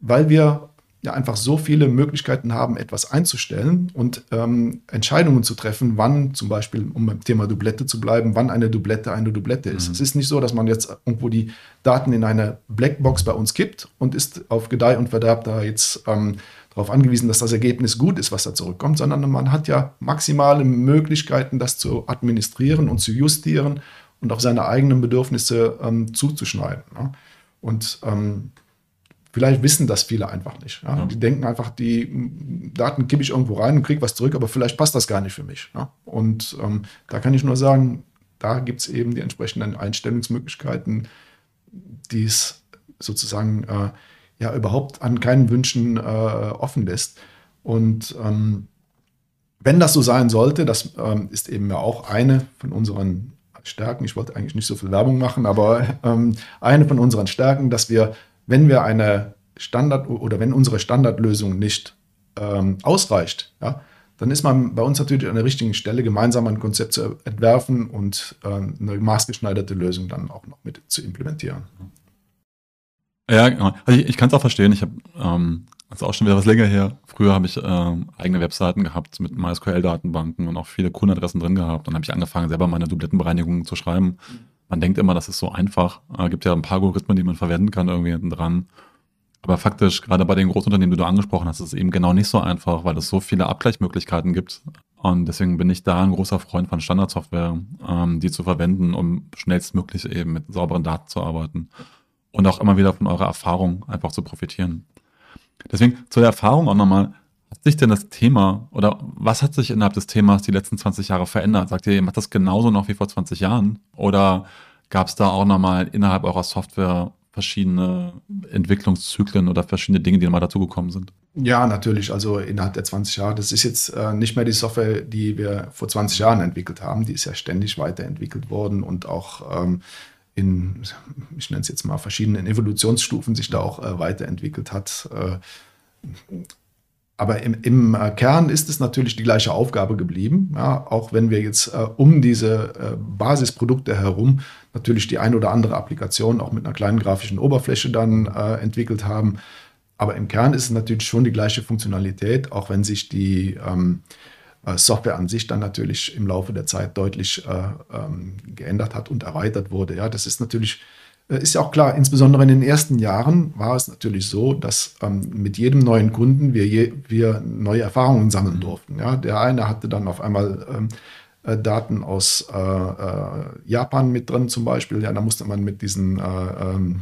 [SPEAKER 2] weil wir ja einfach so viele Möglichkeiten haben, etwas einzustellen und ähm, Entscheidungen zu treffen, wann zum Beispiel, um beim Thema Dublette zu bleiben, wann eine Dublette eine Dublette ist. Mhm. Es ist nicht so, dass man jetzt irgendwo die Daten in eine Blackbox bei uns kippt und ist auf Gedeih und Verderb da jetzt ähm, darauf angewiesen, dass das Ergebnis gut ist, was da zurückkommt, sondern man hat ja maximale Möglichkeiten, das zu administrieren und zu justieren und auf seine eigenen Bedürfnisse ähm, zuzuschneiden. Ne? Und ähm, Vielleicht wissen das viele einfach nicht. Ja? Ja. Die denken einfach, die Daten kippe ich irgendwo rein und kriege was zurück, aber vielleicht passt das gar nicht für mich. Ja? Und ähm, da kann ich nur sagen, da gibt es eben die entsprechenden Einstellungsmöglichkeiten, die es sozusagen äh, ja überhaupt an keinen Wünschen äh, offen lässt. Und ähm, wenn das so sein sollte, das ähm, ist eben ja auch eine von unseren Stärken. Ich wollte eigentlich nicht so viel Werbung machen, aber ähm, eine von unseren Stärken, dass wir wenn wir eine Standard oder wenn unsere Standardlösung nicht ähm, ausreicht, ja, dann ist man bei uns natürlich an der richtigen Stelle, gemeinsam ein Konzept zu entwerfen und äh, eine maßgeschneiderte Lösung dann auch noch mit zu implementieren.
[SPEAKER 1] Ja, genau. Also ich, ich kann es auch verstehen. Ich habe, ähm, also auch schon wieder was länger her. Früher habe ich ähm, eigene Webseiten gehabt mit MySQL-Datenbanken und auch viele Kundenadressen drin gehabt. Dann habe ich angefangen, selber meine Dublettenbereinigungen zu schreiben. Mhm man denkt immer, das ist so einfach. Äh, gibt ja ein paar Algorithmen, die man verwenden kann irgendwie hinten dran. Aber faktisch, gerade bei den Großunternehmen, die du angesprochen hast, ist es eben genau nicht so einfach, weil es so viele Abgleichmöglichkeiten gibt. Und deswegen bin ich da ein großer Freund von Standardsoftware, ähm, die zu verwenden, um schnellstmöglich eben mit sauberen Daten zu arbeiten. Und auch immer wieder von eurer Erfahrung einfach zu profitieren. Deswegen zur Erfahrung auch nochmal, hat sich denn das Thema oder was hat sich innerhalb des Themas die letzten 20 Jahre verändert? Sagt ihr, ihr macht das genauso noch wie vor 20 Jahren? Oder gab es da auch nochmal innerhalb eurer Software verschiedene Entwicklungszyklen oder verschiedene Dinge, die nochmal dazugekommen sind?
[SPEAKER 2] Ja, natürlich. Also innerhalb der 20 Jahre, das ist jetzt äh, nicht mehr die Software, die wir vor 20 Jahren entwickelt haben. Die ist ja ständig weiterentwickelt worden und auch ähm, in, ich nenne es jetzt mal, verschiedenen Evolutionsstufen sich da auch äh, weiterentwickelt hat. Äh, aber im, im äh, Kern ist es natürlich die gleiche Aufgabe geblieben, ja, auch wenn wir jetzt äh, um diese äh, Basisprodukte herum natürlich die ein oder andere Applikation auch mit einer kleinen grafischen Oberfläche dann äh, entwickelt haben. Aber im Kern ist es natürlich schon die gleiche Funktionalität, auch wenn sich die ähm, äh, Software an sich dann natürlich im Laufe der Zeit deutlich äh, ähm, geändert hat und erweitert wurde. Ja, das ist natürlich ist ja auch klar, insbesondere in den ersten Jahren war es natürlich so, dass ähm, mit jedem neuen Kunden wir, je, wir neue Erfahrungen sammeln durften. Ja? Der eine hatte dann auf einmal ähm, äh, Daten aus äh, äh, Japan mit drin zum Beispiel. Ja, da musste man mit diesen äh, ähm,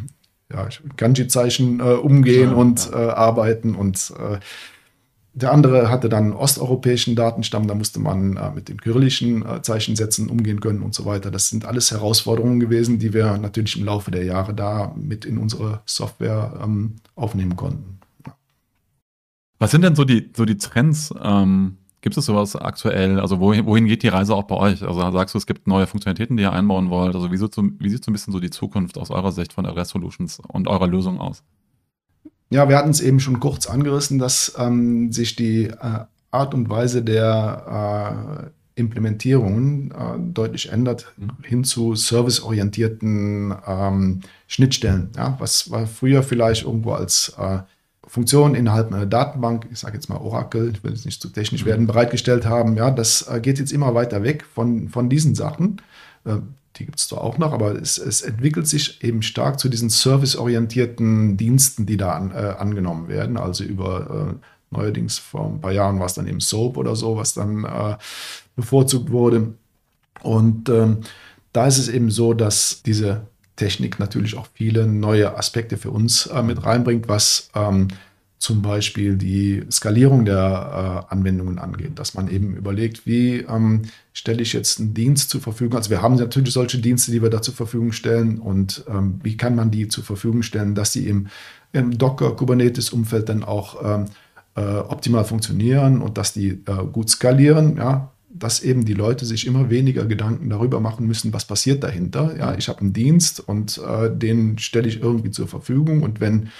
[SPEAKER 2] ja, Kanji-Zeichen äh, umgehen ja, und ja. arbeiten und der andere hatte dann osteuropäischen Datenstamm, da musste man äh, mit den kyrillischen äh, Zeichensätzen umgehen können und so weiter. Das sind alles Herausforderungen gewesen, die wir natürlich im Laufe der Jahre da mit in unsere Software ähm, aufnehmen konnten.
[SPEAKER 1] Was sind denn so die, so die Trends? Ähm, gibt es sowas aktuell? Also wohin, wohin geht die Reise auch bei euch? Also sagst du, es gibt neue Funktionalitäten, die ihr einbauen wollt. Also wie, so, wie sieht so ein bisschen so die Zukunft aus eurer Sicht von RS Solutions und eurer Lösung aus?
[SPEAKER 2] Ja, wir hatten es eben schon kurz angerissen, dass ähm, sich die äh, Art und Weise der äh, Implementierungen äh, deutlich ändert mhm. hin zu serviceorientierten ähm, Schnittstellen. Ja, was war früher vielleicht irgendwo als äh, Funktion innerhalb einer Datenbank, ich sage jetzt mal Oracle, ich will jetzt nicht zu technisch mhm. werden, bereitgestellt haben. Ja, das äh, geht jetzt immer weiter weg von, von diesen Sachen. Die gibt es zwar auch noch, aber es, es, entwickelt sich eben stark zu diesen serviceorientierten Diensten, die da an, äh, angenommen werden. Also über äh, neuerdings vor ein paar Jahren war es dann eben Soap oder so, was dann äh, bevorzugt wurde. Und ähm, da ist es eben so, dass diese Technik natürlich auch viele neue Aspekte für uns äh, mit reinbringt, was ähm, zum Beispiel die Skalierung der äh, Anwendungen angeht, dass man eben überlegt, wie ähm, stelle ich jetzt einen Dienst zur Verfügung. Also wir haben natürlich solche Dienste, die wir da zur Verfügung stellen und ähm, wie kann man die zur Verfügung stellen, dass sie im, im Docker-Kubernetes-Umfeld dann auch ähm, äh, optimal funktionieren und dass die äh, gut skalieren, ja, dass eben die Leute sich immer weniger Gedanken darüber machen müssen, was passiert dahinter. Ja, ich habe einen Dienst und äh, den stelle ich irgendwie zur Verfügung und wenn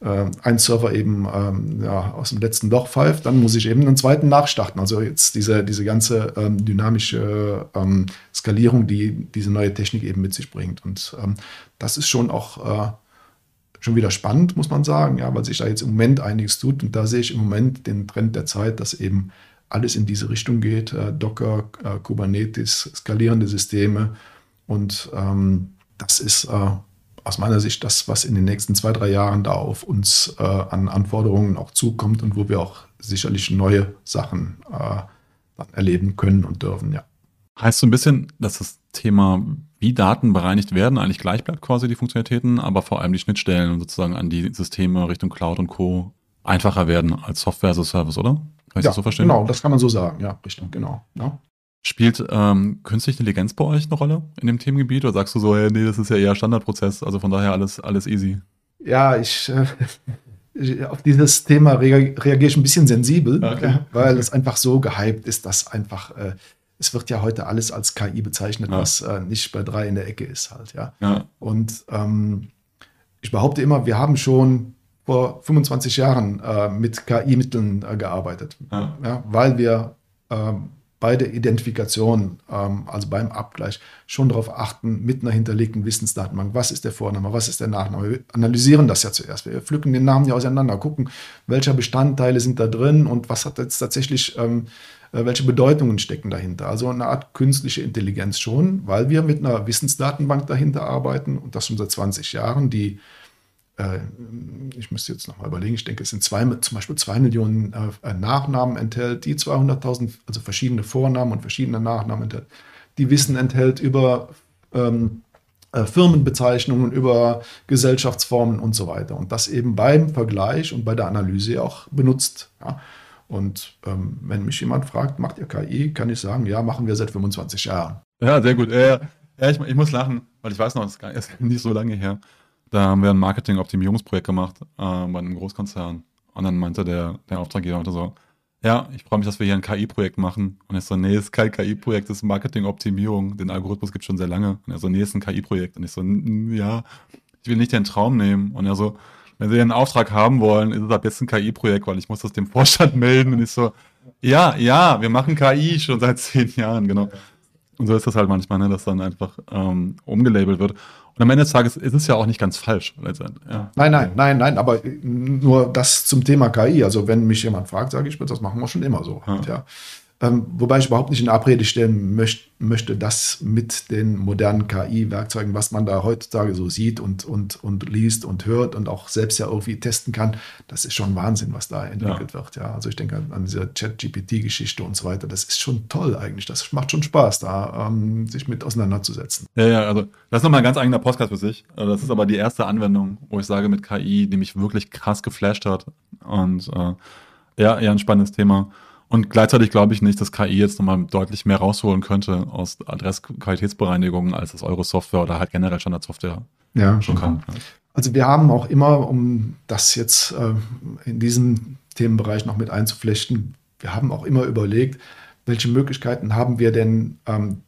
[SPEAKER 2] äh, ein Server eben ähm, ja, aus dem letzten Loch pfeift, dann muss ich eben einen zweiten nachstarten. Also jetzt diese, diese ganze ähm, dynamische ähm, Skalierung, die diese neue Technik eben mit sich bringt. Und ähm, das ist schon auch äh, schon wieder spannend, muss man sagen, ja, weil sich da jetzt im Moment einiges tut. Und da sehe ich im Moment den Trend der Zeit, dass eben alles in diese Richtung geht. Äh, Docker, äh, Kubernetes, skalierende Systeme. Und ähm, das ist äh, aus meiner Sicht das, was in den nächsten zwei, drei Jahren da auf uns äh, an Anforderungen auch zukommt und wo wir auch sicherlich neue Sachen äh, erleben können und dürfen, ja.
[SPEAKER 1] Heißt so ein bisschen, dass das Thema, wie Daten bereinigt werden, eigentlich gleich bleibt quasi die Funktionalitäten, aber vor allem die Schnittstellen sozusagen an die Systeme Richtung Cloud und Co. einfacher werden als Software as a Service, oder? Kann
[SPEAKER 2] ich ja, das so verstehen? Genau, das kann man so sagen, ja, richtig, genau. Ja.
[SPEAKER 1] Spielt ähm, künstliche Intelligenz bei euch eine Rolle in dem Themengebiet oder sagst du so, hey, nee, das ist ja eher Standardprozess, also von daher alles, alles easy?
[SPEAKER 2] Ja, ich, äh, auf dieses Thema reagiere ich ein bisschen sensibel, okay. weil es einfach so gehypt ist, dass einfach, äh, es wird ja heute alles als KI bezeichnet, ja. was äh, nicht bei drei in der Ecke ist halt, ja. ja. Und ähm, ich behaupte immer, wir haben schon vor 25 Jahren äh, mit KI-Mitteln äh, gearbeitet, ja. ja. weil wir ähm, bei der Identifikation, ähm, also beim Abgleich, schon darauf achten, mit einer hinterlegten Wissensdatenbank, was ist der Vorname, was ist der Nachname. Wir analysieren das ja zuerst. Wir pflücken den Namen ja auseinander, gucken, welche Bestandteile sind da drin und was hat jetzt tatsächlich, ähm, äh, welche Bedeutungen stecken dahinter. Also eine Art künstliche Intelligenz schon, weil wir mit einer Wissensdatenbank dahinter arbeiten und das schon seit 20 Jahren, die äh, ich müsste jetzt nochmal überlegen, ich denke, es sind zwei, zum Beispiel zwei Millionen äh, Nachnamen enthält, die 200.000, also verschiedene Vornamen und verschiedene Nachnamen enthält, die Wissen enthält über ähm, äh, Firmenbezeichnungen, über Gesellschaftsformen und so weiter. Und das eben beim Vergleich und bei der Analyse auch benutzt. Ja. Und ähm, wenn mich jemand fragt, macht ihr KI, kann ich sagen, ja, machen wir seit 25 Jahren.
[SPEAKER 1] Ja, sehr gut. Ja, ich, ich muss lachen, weil ich weiß noch, es ist nicht so lange her. Da haben wir ein Marketing-Optimierungsprojekt gemacht äh, bei einem Großkonzern. Und dann meinte der, der Auftraggeber so, ja, ich freue mich, dass wir hier ein KI-Projekt machen. Und ich so, nee, es ist kein KI-Projekt, es ist Marketing-Optimierung. Den Algorithmus gibt es schon sehr lange. Und er so, nee, es ist ein KI-Projekt. Und ich so, ja, ich will nicht den Traum nehmen. Und er so, wenn Sie einen Auftrag haben wollen, ist es ab jetzt ein KI-Projekt, weil ich muss das dem Vorstand melden. Und ich so, ja, ja, wir machen KI schon seit zehn Jahren, genau. Und so ist das halt manchmal, ne, dass dann einfach ähm, umgelabelt wird. Und am Ende des Tages ist es ja auch nicht ganz falsch.
[SPEAKER 2] Ja. Nein, nein, nein, nein, aber nur das zum Thema KI. Also wenn mich jemand fragt, sage ich, das machen wir schon immer so. Ja. ja. Ähm, wobei ich überhaupt nicht in Abrede stellen möcht, möchte, dass mit den modernen KI-Werkzeugen, was man da heutzutage so sieht und, und, und liest und hört und auch selbst ja irgendwie testen kann, das ist schon Wahnsinn, was da entwickelt ja. wird. Ja, also ich denke an, an diese Chat-GPT-Geschichte und so weiter. Das ist schon toll eigentlich. Das macht schon Spaß, da ähm, sich mit auseinanderzusetzen.
[SPEAKER 1] Ja, ja, also das ist nochmal ein ganz eigener Podcast für sich. Also das ist aber die erste Anwendung, wo ich sage mit KI, die mich wirklich krass geflasht hat. Und äh, ja, eher ein spannendes Thema. Und gleichzeitig glaube ich nicht, dass KI jetzt nochmal deutlich mehr rausholen könnte aus Adressqualitätsbereinigungen, als das Euro-Software oder halt generell Standardsoftware
[SPEAKER 2] ja, schon kann. Also wir haben auch immer, um das jetzt äh, in diesem Themenbereich noch mit einzuflechten, wir haben auch immer überlegt, welche Möglichkeiten haben wir denn ähm,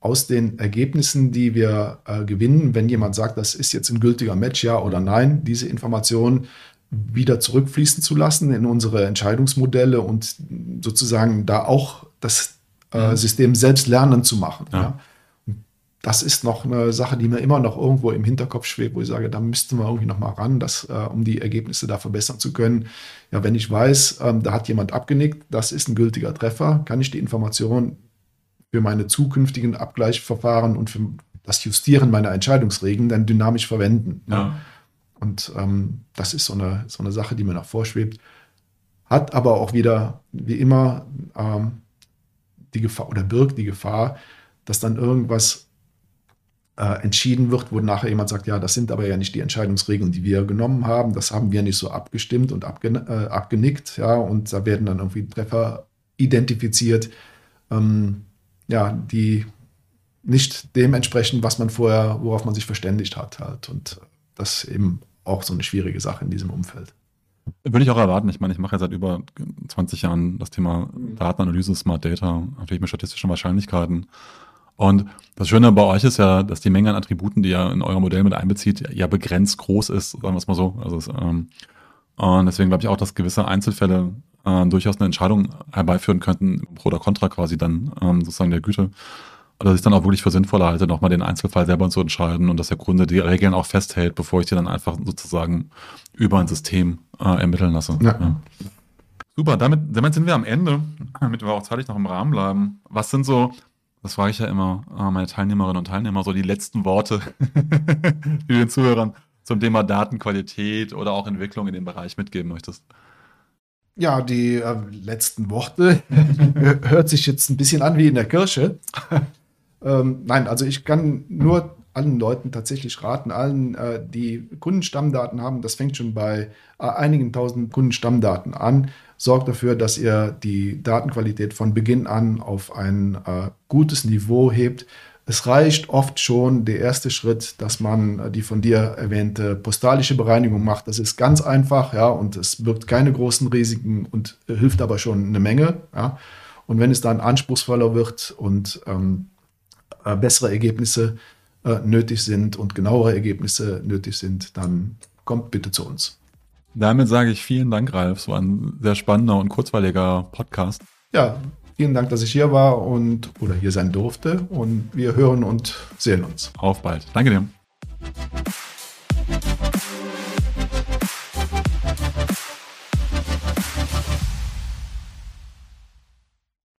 [SPEAKER 2] aus den Ergebnissen, die wir äh, gewinnen, wenn jemand sagt, das ist jetzt ein gültiger Match, ja oder nein, diese Informationen wieder zurückfließen zu lassen in unsere Entscheidungsmodelle und sozusagen da auch das äh, mhm. System selbst lernen zu machen. Ja. ja. Das ist noch eine Sache, die mir immer noch irgendwo im Hinterkopf schwebt, wo ich sage, da müssten wir irgendwie noch mal ran, dass, äh, um die Ergebnisse da verbessern zu können. Ja, wenn ich weiß, ähm, da hat jemand abgenickt, das ist ein gültiger Treffer, kann ich die Information für meine zukünftigen Abgleichsverfahren und für das Justieren meiner Entscheidungsregeln dann dynamisch verwenden. Ja. ja. Und ähm, das ist so eine, so eine Sache, die mir noch vorschwebt. Hat aber auch wieder, wie immer, ähm, die Gefahr oder birgt die Gefahr, dass dann irgendwas äh, entschieden wird, wo nachher jemand sagt, ja, das sind aber ja nicht die Entscheidungsregeln, die wir genommen haben, das haben wir nicht so abgestimmt und abgen äh, abgenickt, ja, und da werden dann irgendwie Treffer identifiziert, ähm, ja, die nicht dem entsprechen, was man vorher, worauf man sich verständigt hat halt. Und das eben auch so eine schwierige Sache in diesem Umfeld.
[SPEAKER 1] Würde ich auch erwarten. Ich meine, ich mache ja seit über 20 Jahren das Thema Datenanalyse, Smart Data, natürlich mit statistischen Wahrscheinlichkeiten. Und das Schöne bei euch ist ja, dass die Menge an Attributen, die ihr in euer Modell mit einbezieht, ja begrenzt groß ist, sagen wir es mal so. Also es, ähm, und deswegen glaube ich auch, dass gewisse Einzelfälle äh, durchaus eine Entscheidung herbeiführen könnten, pro oder contra quasi dann ähm, sozusagen der Güte dass ich dann auch wirklich für sinnvoller halte, nochmal den Einzelfall selber zu entscheiden und dass der Kunde die Regeln auch festhält, bevor ich die dann einfach sozusagen über ein System äh, ermitteln lasse. Ja. Ja. Super, damit, damit sind wir am Ende, damit wir auch zeitlich noch im Rahmen bleiben. Was sind so, das frage ich ja immer äh, meine Teilnehmerinnen und Teilnehmer, so die letzten Worte die den Zuhörern zum Thema Datenqualität oder auch Entwicklung in dem Bereich mitgeben möchtest?
[SPEAKER 2] Ja, die äh, letzten Worte hört sich jetzt ein bisschen an wie in der Kirche. Ähm, nein, also ich kann nur allen Leuten tatsächlich raten, allen, äh, die Kundenstammdaten haben, das fängt schon bei äh, einigen tausend Kundenstammdaten an, sorgt dafür, dass ihr die Datenqualität von Beginn an auf ein äh, gutes Niveau hebt. Es reicht oft schon der erste Schritt, dass man äh, die von dir erwähnte postalische Bereinigung macht. Das ist ganz einfach, ja, und es birgt keine großen Risiken und hilft aber schon eine Menge, ja. Und wenn es dann anspruchsvoller wird und ähm, äh, bessere Ergebnisse äh, nötig sind und genauere Ergebnisse nötig sind, dann kommt bitte zu uns.
[SPEAKER 1] Damit sage ich vielen Dank, Ralf. Es war ein sehr spannender und kurzweiliger Podcast.
[SPEAKER 2] Ja, vielen Dank, dass ich hier war und oder hier sein durfte. Und wir hören und sehen uns.
[SPEAKER 1] Auf bald. Danke dir.